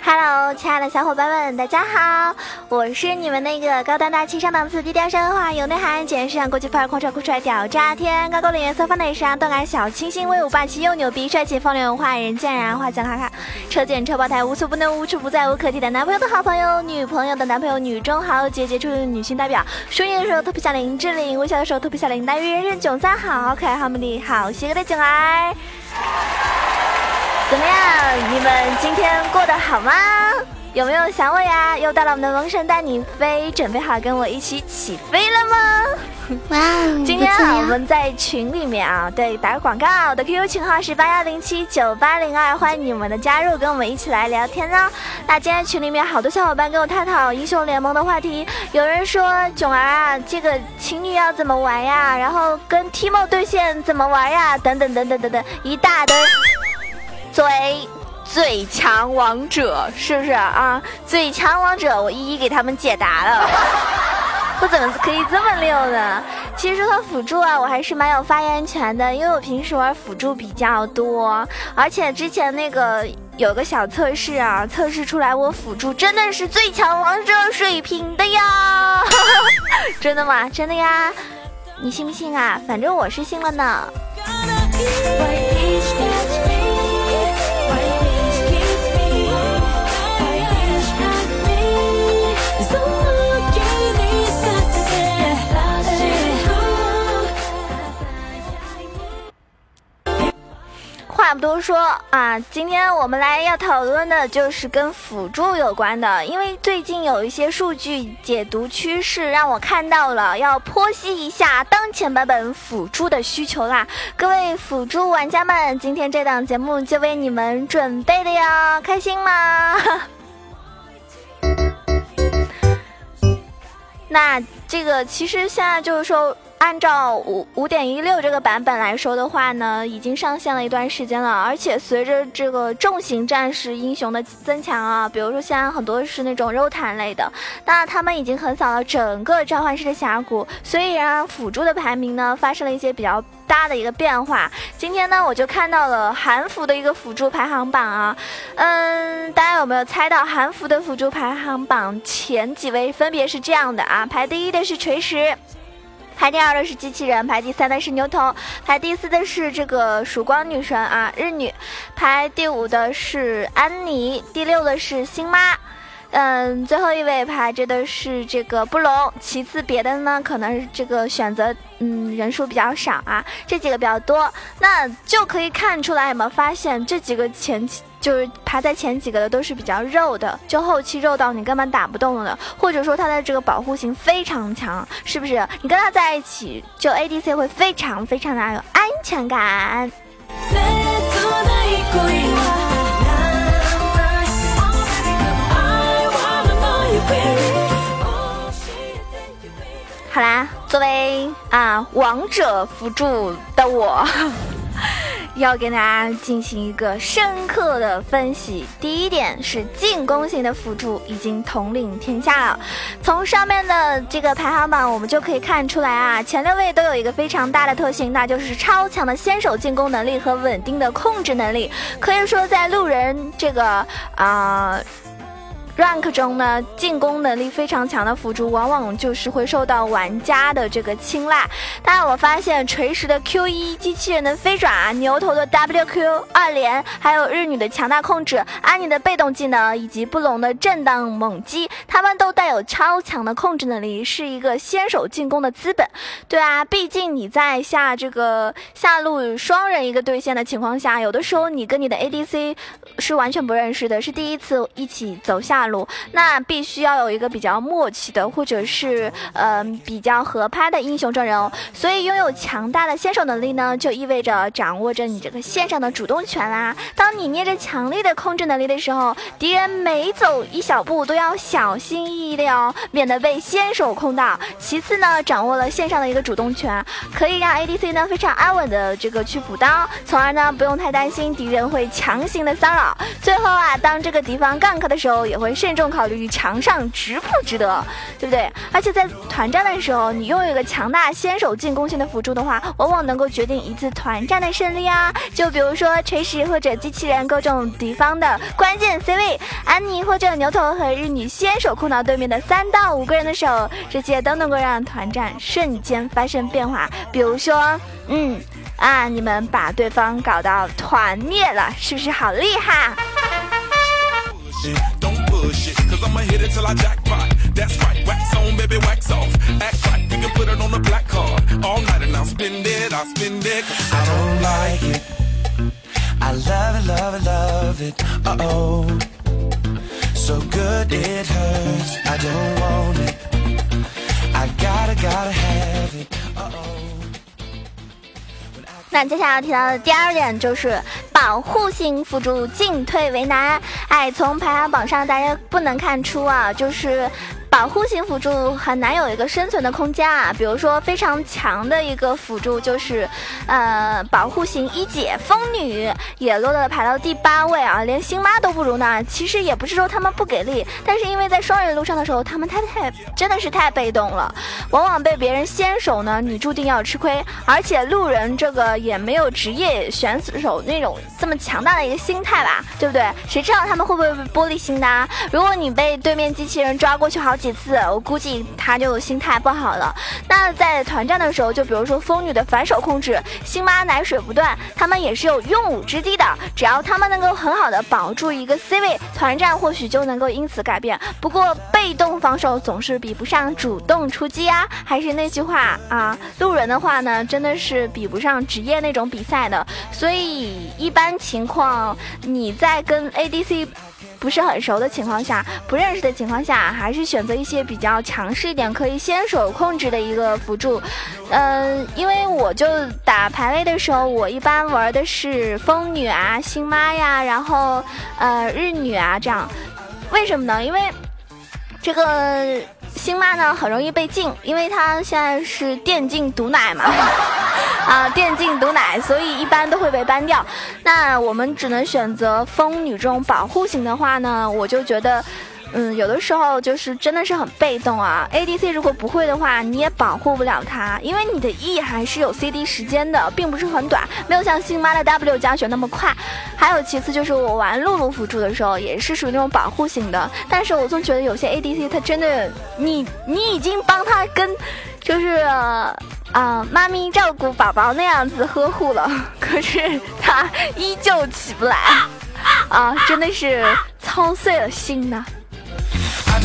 Hello，亲爱的小伙伴们，大家好，我是你们那个高端大气上档次、低调奢华有内涵、简约时尚、国际范儿、狂拽酷帅屌炸天、高高冷颜色、放内伤、动感小清新、威武霸气又牛逼、帅气风流文化、人见人爱、讲卡卡、车见车爆胎、无所不能、无处不在、无可替代、男朋友的好朋友、女朋友的男朋友、女中豪杰、杰出的女性代表、淑女的时候特别像林志玲，微笑的时候特别像林黛玉，人人囧三好可爱好美丽好邪恶的囧儿。怎么样？你们今天过得好吗？有没有想我呀？又到了我们的萌神带你飞，准备好跟我一起起飞了吗？哇！今天啊，我们在群里面啊，对，打个广告，我的 QQ 群号是八幺零七九八零二，欢迎你们的加入，跟我们一起来聊天呢。那今天群里面好多小伙伴跟我探讨英雄联盟的话题，有人说囧儿啊，这个情侣要怎么玩呀？然后跟 Timo 对线怎么玩呀？等等等等等等，一大堆。最强王者，是不是啊？最强王者，我一一给他们解答了。我怎么可以这么溜呢？其实说到辅助啊，我还是蛮有发言权的，因为我平时玩辅助比较多，而且之前那个有个小测试啊，测试出来我辅助真的是最强王者水平的呀！真的吗？真的呀？你信不信啊？反正我是信了呢。不多说啊，今天我们来要讨论的就是跟辅助有关的，因为最近有一些数据解读趋势让我看到了，要剖析一下当前版本辅助的需求啦。各位辅助玩家们，今天这档节目就为你们准备的哟，开心吗？那这个其实现在就是说。按照五五点一六这个版本来说的话呢，已经上线了一段时间了，而且随着这个重型战士英雄的增强啊，比如说现在很多是那种肉弹类的，那他们已经横扫了整个召唤师的峡谷，所以让辅助的排名呢发生了一些比较大的一个变化。今天呢，我就看到了韩服的一个辅助排行榜啊，嗯，大家有没有猜到韩服的辅助排行榜前几位分别是这样的啊？排第一的是锤石。排第二的是机器人，排第三的是牛头，排第四的是这个曙光女神啊日女，排第五的是安妮，第六的是星妈，嗯，最后一位排着的是这个布隆，其次别的呢可能这个选择嗯人数比较少啊，这几个比较多，那就可以看出来有没有发现这几个前期。就是排在前几个的都是比较肉的，就后期肉到你根本打不动的，或者说它的这个保护性非常强，是不是？你跟他在一起，就 ADC 会非常非常的有安全感。好啦，作为啊王者辅助的我。要跟大家进行一个深刻的分析。第一点是进攻型的辅助已经统领天下了。从上面的这个排行榜，我们就可以看出来啊，前六位都有一个非常大的特性，那就是超强的先手进攻能力和稳定的控制能力。可以说，在路人这个啊。Rank 中呢，进攻能力非常强的辅助，往往就是会受到玩家的这个青睐。但，我发现锤石的 Q 一、机器人的飞爪、牛头的 WQ 二连，还有日女的强大控制、安妮的被动技能以及布隆的震荡猛击，他们都带有超强的控制能力，是一个先手进攻的资本。对啊，毕竟你在下这个下路双人一个对线的情况下，有的时候你跟你的 ADC 是完全不认识的，是第一次一起走下。路那必须要有一个比较默契的，或者是嗯比较合拍的英雄阵容，所以拥有强大的先手能力呢，就意味着掌握着你这个线上的主动权啦。当你捏着强力的控制能力的时候，敌人每走一小步都要小心翼翼的哦，免得被先手控到。其次呢，掌握了线上的一个主动权，可以让 ADC 呢非常安稳的这个去补刀，从而呢不用太担心敌人会强行的骚扰。最后啊，当这个敌方 gank 的时候，也会。慎重考虑墙上值不值得，对不对？而且在团战的时候，你拥有一个强大先手进攻性的辅助的话，往往能够决定一次团战的胜利啊！就比如说锤石或者机器人各种敌方的关键 C 位，安妮或者牛头和日女先手控到对面的三到五个人的手，这些都能够让团战瞬间发生变化。比如说，嗯。啊！你们把对方搞到团灭了，是不是好厉害？那接下来要提到的第二点就是 保护性辅助进退为难。哎，从排行榜上大家不能看出啊，就是。保护型辅助很难有一个生存的空间啊，比如说非常强的一个辅助就是，呃，保护型一姐风女也落到排到第八位啊，连星妈都不如呢。其实也不是说他们不给力，但是因为在双人路上的时候，他们太太真的是太被动了，往往被别人先手呢，你注定要吃亏。而且路人这个也没有职业选手那种这么强大的一个心态吧，对不对？谁知道他们会不会玻璃心的？如果你被对面机器人抓过去好。几次，我估计他就心态不好了。那在团战的时候，就比如说风女的反手控制，星妈奶水不断，他们也是有用武之地的。只要他们能够很好的保住一个 C 位，团战或许就能够因此改变。不过被动防守总是比不上主动出击啊。还是那句话啊，路人的话呢，真的是比不上职业那种比赛的。所以一般情况，你在跟 ADC。不是很熟的情况下，不认识的情况下，还是选择一些比较强势一点，可以先手控制的一个辅助。嗯，因为我就打排位的时候，我一般玩的是风女啊、星妈呀，然后呃日女啊这样。为什么呢？因为这个。星妈呢很容易被禁，因为她现在是电竞毒奶嘛，啊，电竞毒奶，所以一般都会被 ban 掉。那我们只能选择风女这种保护型的话呢，我就觉得。嗯，有的时候就是真的是很被动啊。ADC 如果不会的话，你也保护不了他，因为你的 E 还是有 CD 时间的，并不是很短，没有像星妈的 W 加血那么快。还有其次就是我玩露露辅助的时候，也是属于那种保护型的，但是我总觉得有些 ADC 他真的，你你已经帮他跟，就是啊妈咪照顾宝宝那样子呵护了，可是他依旧起不来，啊，真的是操碎了心呐。I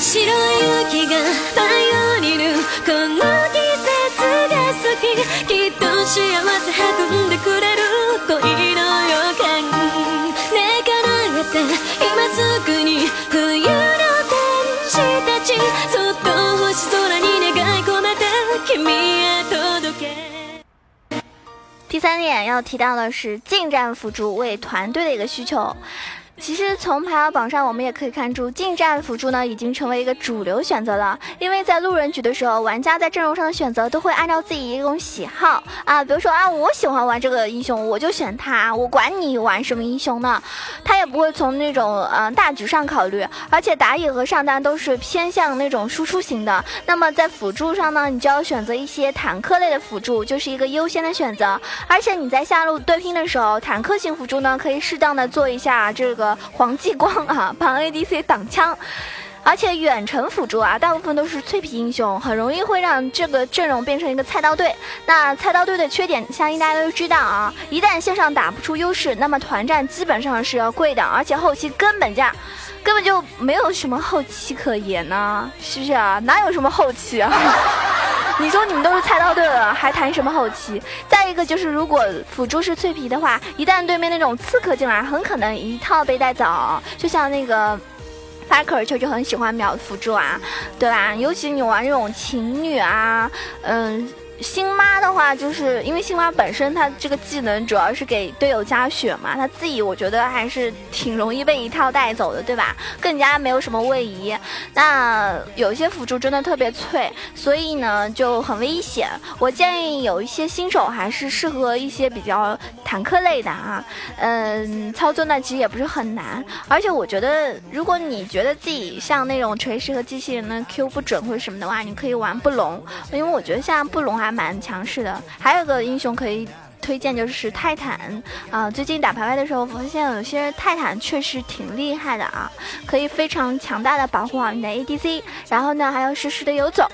白い雪が舞い降りるこの季節が好ききっと幸せ運んでくれる恋の予感第三点要提到的是近战辅助为团队的一个需求。 其实从排行榜上，我们也可以看出，近战辅助呢已经成为一个主流选择了。因为在路人局的时候，玩家在阵容上的选择都会按照自己一种喜好啊，比如说啊，我喜欢玩这个英雄，我就选他，我管你玩什么英雄呢？他也不会从那种嗯大局上考虑，而且打野和上单都是偏向那种输出型的。那么在辅助上呢，你就要选择一些坦克类的辅助，就是一个优先的选择。而且你在下路对拼的时候，坦克型辅助呢可以适当的做一下这个。黄继光啊，帮 ADC 挡枪，而且远程辅助啊，大部分都是脆皮英雄，很容易会让这个阵容变成一个菜刀队。那菜刀队的缺点，相信大家都知道啊，一旦线上打不出优势，那么团战基本上是要跪的，而且后期根本就根本就没有什么后期可言呢，是不是啊？哪有什么后期啊？你说你们都是菜刀队了，还谈什么后期？再一个就是，如果辅助是脆皮的话，一旦对面那种刺客进来，很可能一套被带走。就像那个 Faker 就就很喜欢秒辅助啊，对吧？尤其你玩这种情侣啊，嗯。星妈的话，就是因为星妈本身她这个技能主要是给队友加血嘛，她自己我觉得还是挺容易被一套带走的，对吧？更加没有什么位移。那有些辅助真的特别脆，所以呢就很危险。我建议有一些新手还是适合一些比较坦克类的啊，嗯，操作呢其实也不是很难。而且我觉得，如果你觉得自己像那种锤石和机器人的 Q 不准或者什么的话，你可以玩布隆，因为我觉得现在布隆还 蛮强势的。还有个英雄可以推荐就是泰坦啊，最近打排位的时候发现有些泰坦确实挺厉害的啊，可以非常强大的保护好你的 ADC，然后呢还要实时的游走。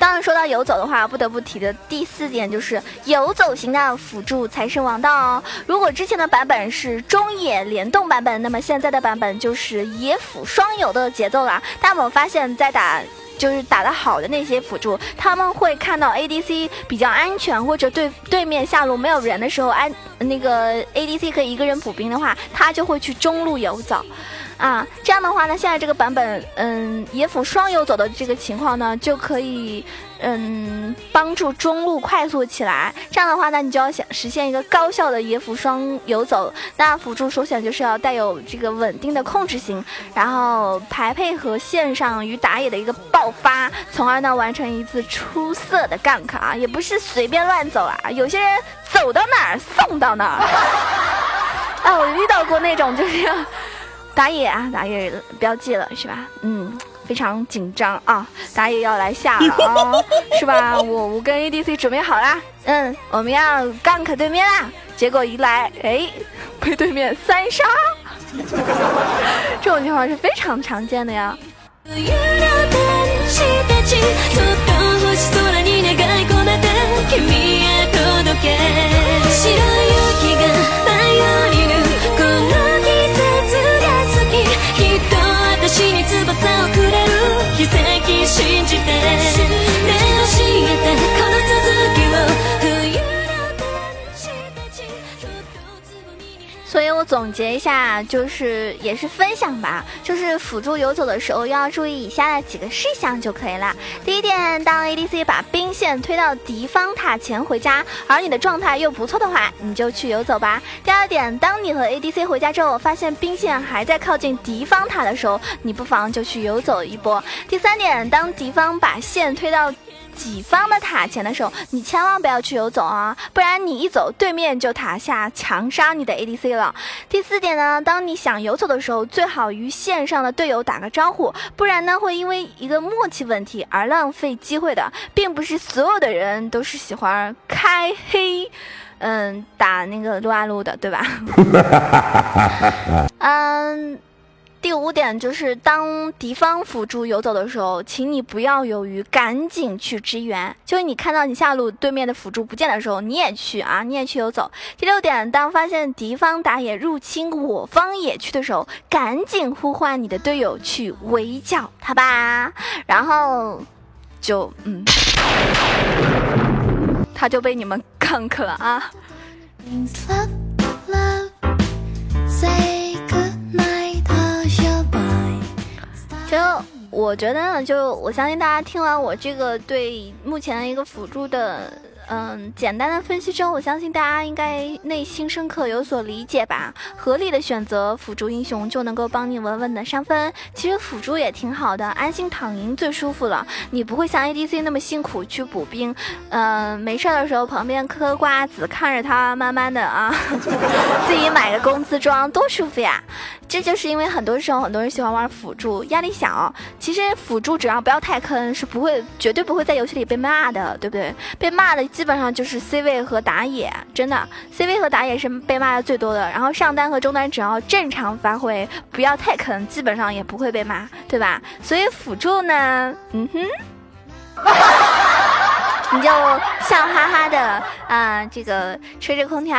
当然，说到游走的话，不得不提的第四点就是游走型的辅助才是王道哦。如果之前的版本是中野联动版本，那么现在的版本就是野辅双游的节奏了。但我发现，在打就是打得好的那些辅助，他们会看到 ADC 比较安全，或者对对面下路没有人的时候，安那个 ADC 可以一个人补兵的话，他就会去中路游走。啊，这样的话呢，现在这个版本，嗯，野辅双游走的这个情况呢，就可以，嗯，帮助中路快速起来。这样的话呢，你就要想实现一个高效的野辅双游走。那辅助首选就是要带有这个稳定的控制型，然后排配合线上与打野的一个爆发，从而呢完成一次出色的 gank 啊，也不是随便乱走啊，有些人走到哪儿送到哪儿。啊，我遇到过那种就是。打野啊，打野标记了是吧？嗯，非常紧张啊，打野要来下了啊，是吧？我我跟 ADC 准备好啦，嗯，我们要 gank 对面啦。结果一来，哎，被对面三杀，这种情况是非常常见的呀。结一下，就是也是分享吧，就是辅助游走的时候要注意以下的几个事项就可以了。第一点，当 ADC 把兵线推到敌方塔前回家，而你的状态又不错的话，你就去游走吧。第二点，当你和 ADC 回家之后，发现兵线还在靠近敌方塔的时候，你不妨就去游走一波。第三点，当敌方把线推到。己方的塔前的时候，你千万不要去游走啊，不然你一走，对面就塔下强杀你的 ADC 了。第四点呢，当你想游走的时候，最好与线上的队友打个招呼，不然呢会因为一个默契问题而浪费机会的，并不是所有的人都是喜欢开黑，嗯，打那个撸啊撸的，对吧？嗯。第五点就是，当敌方辅助游走的时候，请你不要犹豫，赶紧去支援。就是你看到你下路对面的辅助不见的时候，你也去啊，你也去游走。第六点，当发现敌方打野入侵我方野区的时候，赶紧呼唤你的队友去围剿他吧。然后，就嗯，他就被你们 gank 了啊。其实我觉得，就我相信大家听完我这个对目前一个辅助的。嗯，简单的分析之后，我相信大家应该内心深刻有所理解吧。合理的选择辅助英雄就能够帮你稳稳的上分。其实辅助也挺好的，安心躺赢最舒服了。你不会像 ADC 那么辛苦去补兵，嗯，没事的时候旁边嗑瓜子，看着他慢慢的啊，自己买个工资装，多舒服呀。这就是因为很多时候很多人喜欢玩辅助，压力小。其实辅助只要不要太坑，是不会绝对不会在游戏里被骂的，对不对？被骂的。基本上就是 C 位和打野，真的 C 位和打野是被骂的最多的。然后上单和中单只要正常发挥，不要太坑，基本上也不会被骂，对吧？所以辅助呢，嗯哼，你就笑哈哈的啊，这个吹着空调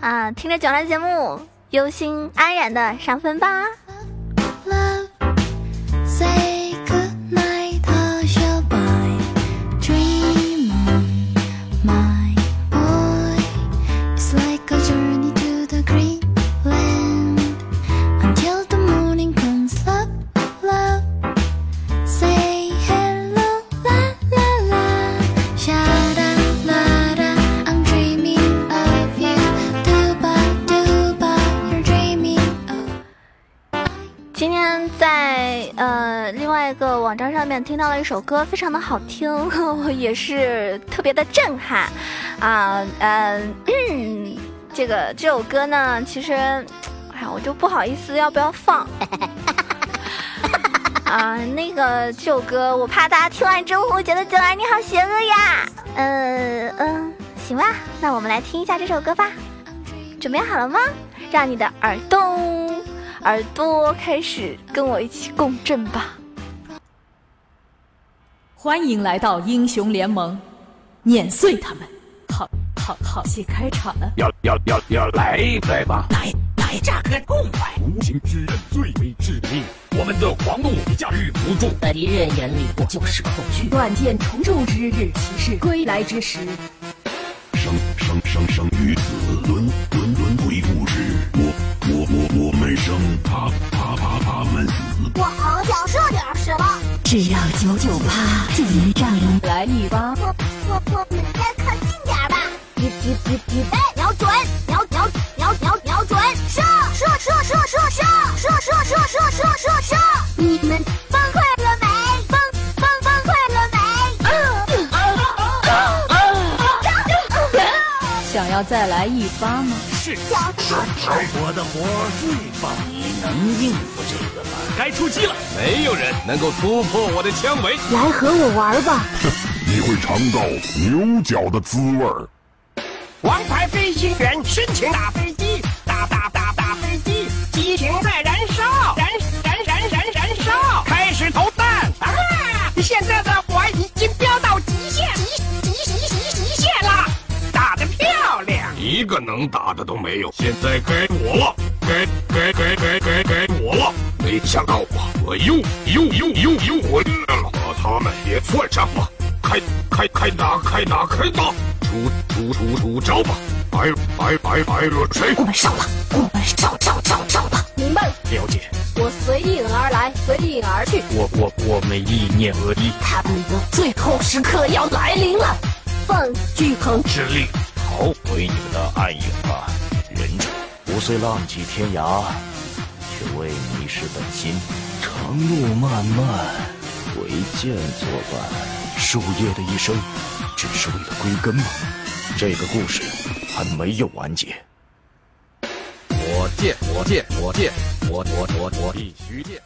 啊，听着九兰节目，忧心安然的上分吧。say 听到了一首歌，非常的好听，也是特别的震撼啊，嗯，这个这首歌呢，其实，哎呀，我就不好意思要不要放 啊，那个这首歌，我怕大家听完之后会觉得九儿你好邪恶呀，嗯嗯，行吧，那我们来听一下这首歌吧，准备好了吗？让你的耳洞。耳朵开始跟我一起共振吧！欢迎来到英雄联盟，碾碎他们！好好好戏开场了，要要要要来一来吧！来来炸个痛快！无形之刃最为致命，我们的狂怒驾驭不住，在敌人眼里我就是恐惧。断剑重铸之日，骑士归来之时，生生生生于只要九九八就能让你来一发。我我我们再靠近点吧。预预预预要再来一发吗？是是是，我的活最棒，你能应付这个吗？该出击了，没有人能够突破我的枪围。来和我玩吧，你会尝到牛角的滋味儿。王牌飞行员申请打飞机，打打打打飞机，激情在个能打的都没有，现在该我了，该该该该该该我了。没想到吧，我又又又又又回来了，把他们也算上吧。开开开打开打开打，出出出出招吧！白白白白了谁，我们上了，我们上上上上吧！明白了，了解。我随应而来，随应而去。我我我们意念合一，他们的最后时刻要来临了。放巨鹏之力。逃回你们的暗影吧，忍者！不遂浪迹天涯，却为迷失本心。长路漫漫，唯剑作伴。树叶的一生，只是为了归根吗？这个故事还没有完结。我剑，我剑，我剑，我我我我必须剑。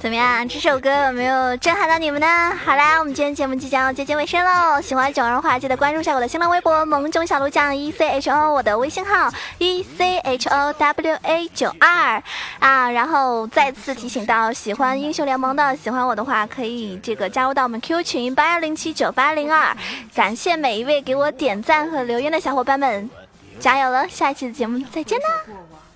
怎么样？这首歌有没有震撼到你们呢？好啦，我们今天节目即将要接近尾声喽。喜欢九儿的话，记得关注一下我的新浪微博“萌囧小鹿酱 E C H O”，我的微信号 E C H O W A 九二啊。然后再次提醒到喜欢英雄联盟的，喜欢我的话，可以这个加入到我们 Q 群八幺零七九八零二。感谢每一位给我点赞和留言的小伙伴们，加油了！下一期的节目再见啦！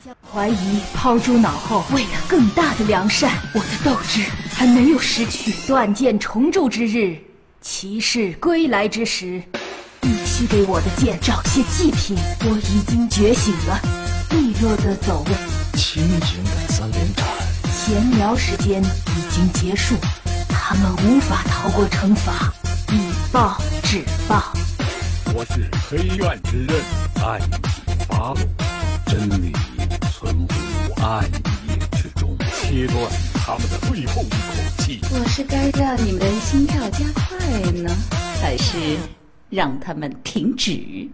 将怀疑抛诸脑后，为了更大的良善，我的斗志还没有失去。断剑重铸之日，骑士归来之时，必须给我的剑找些祭品。我已经觉醒了，利落的走位，轻盈的三连斩。闲聊时间已经结束，他们无法逃过惩罚。以暴制暴。我是黑暗之刃，暗影发落，真理。存乎暗夜之中，切断他们的最后一口气。我是该让你们的心跳加快呢，还是让他们停止？